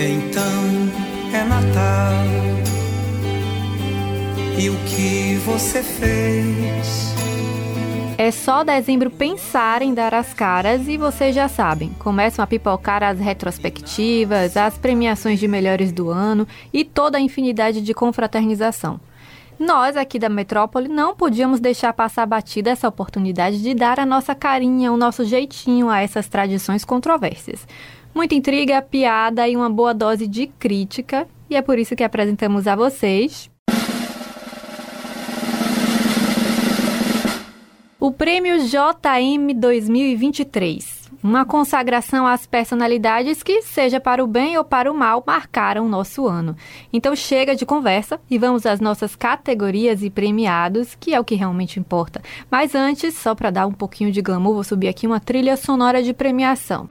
Então é Natal. E o que você fez? É só dezembro pensar em dar as caras e vocês já sabem, começam a pipocar as retrospectivas, as premiações de melhores do ano e toda a infinidade de confraternização. Nós aqui da Metrópole não podíamos deixar passar batida essa oportunidade de dar a nossa carinha, o nosso jeitinho a essas tradições controvérsias. Muita intriga, piada e uma boa dose de crítica, e é por isso que apresentamos a vocês O Prêmio JM 2023. Uma consagração às personalidades que, seja para o bem ou para o mal, marcaram o nosso ano. Então chega de conversa e vamos às nossas categorias e premiados, que é o que realmente importa. Mas antes, só para dar um pouquinho de glamour, vou subir aqui uma trilha sonora de premiação.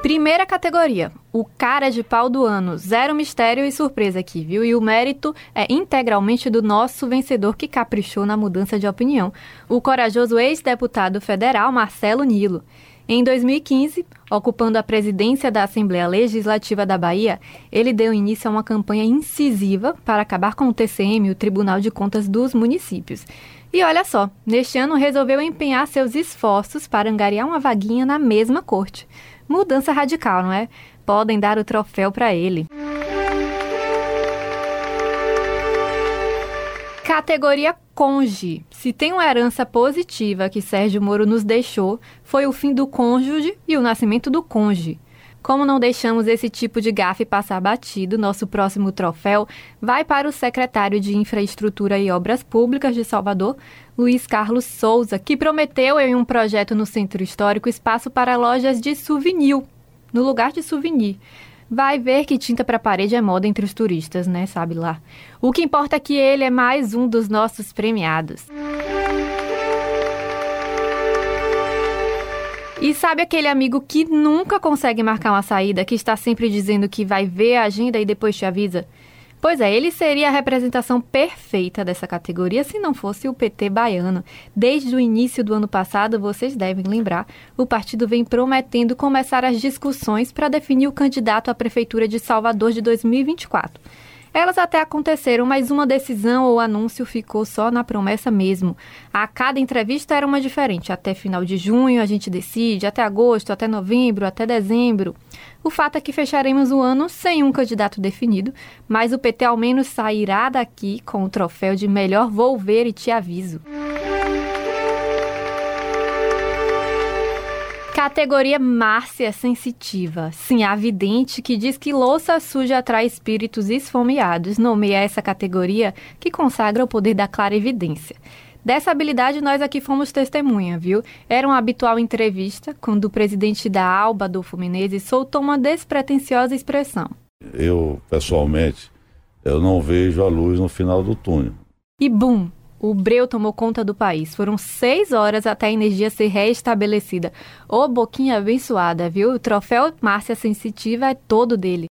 Primeira categoria, o cara de pau do ano. Zero mistério e surpresa aqui, viu? E o mérito é integralmente do nosso vencedor que caprichou na mudança de opinião, o corajoso ex-deputado federal Marcelo Nilo. Em 2015, ocupando a presidência da Assembleia Legislativa da Bahia, ele deu início a uma campanha incisiva para acabar com o TCM, o Tribunal de Contas dos Municípios. E olha só, neste ano resolveu empenhar seus esforços para angariar uma vaguinha na mesma corte. Mudança radical, não é? Podem dar o troféu para ele. Categoria Conge. Se tem uma herança positiva que Sérgio Moro nos deixou, foi o fim do cônjuge e o nascimento do conge. Como não deixamos esse tipo de gafe passar batido, nosso próximo troféu vai para o secretário de Infraestrutura e Obras Públicas de Salvador, Luiz Carlos Souza, que prometeu em um projeto no Centro Histórico espaço para lojas de souvenir, no lugar de souvenir. Vai ver que tinta para parede é moda entre os turistas, né? Sabe lá. O que importa é que ele é mais um dos nossos premiados. E sabe aquele amigo que nunca consegue marcar uma saída, que está sempre dizendo que vai ver a agenda e depois te avisa? Pois é, ele seria a representação perfeita dessa categoria se não fosse o PT baiano. Desde o início do ano passado, vocês devem lembrar, o partido vem prometendo começar as discussões para definir o candidato à prefeitura de Salvador de 2024. Elas até aconteceram, mas uma decisão ou anúncio ficou só na promessa mesmo. A cada entrevista era uma diferente. Até final de junho a gente decide, até agosto, até novembro, até dezembro. O fato é que fecharemos o ano sem um candidato definido, mas o PT ao menos sairá daqui com o troféu de melhor vou ver e te aviso. Categoria Márcia Sensitiva. Sim, a vidente que diz que louça suja atrai espíritos esfomeados. Nomeia essa categoria que consagra o poder da clara evidência. Dessa habilidade nós aqui fomos testemunha, viu? Era uma habitual entrevista quando o presidente da ALBA, Adolfo Menezes, soltou uma despretensiosa expressão. Eu, pessoalmente, eu não vejo a luz no final do túnel. E bum! o breu tomou conta do país. Foram seis horas até a energia ser reestabelecida. Ô, boquinha abençoada, viu? O troféu Márcia Sensitiva é todo dele.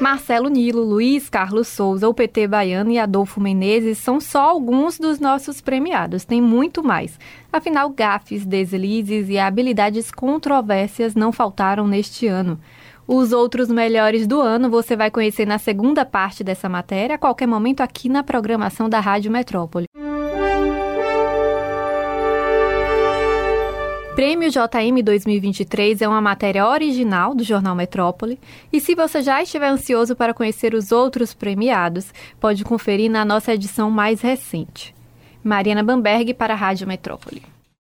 Marcelo Nilo, Luiz Carlos Souza, o PT Baiano e Adolfo Menezes são só alguns dos nossos premiados. Tem muito mais. Afinal, gafes, deslizes e habilidades controvérsias não faltaram neste ano. Os outros melhores do ano você vai conhecer na segunda parte dessa matéria, a qualquer momento aqui na programação da Rádio Metrópole. Prêmio JM 2023 é uma matéria original do Jornal Metrópole e se você já estiver ansioso para conhecer os outros premiados, pode conferir na nossa edição mais recente. Mariana Bamberg para a Rádio Metrópole.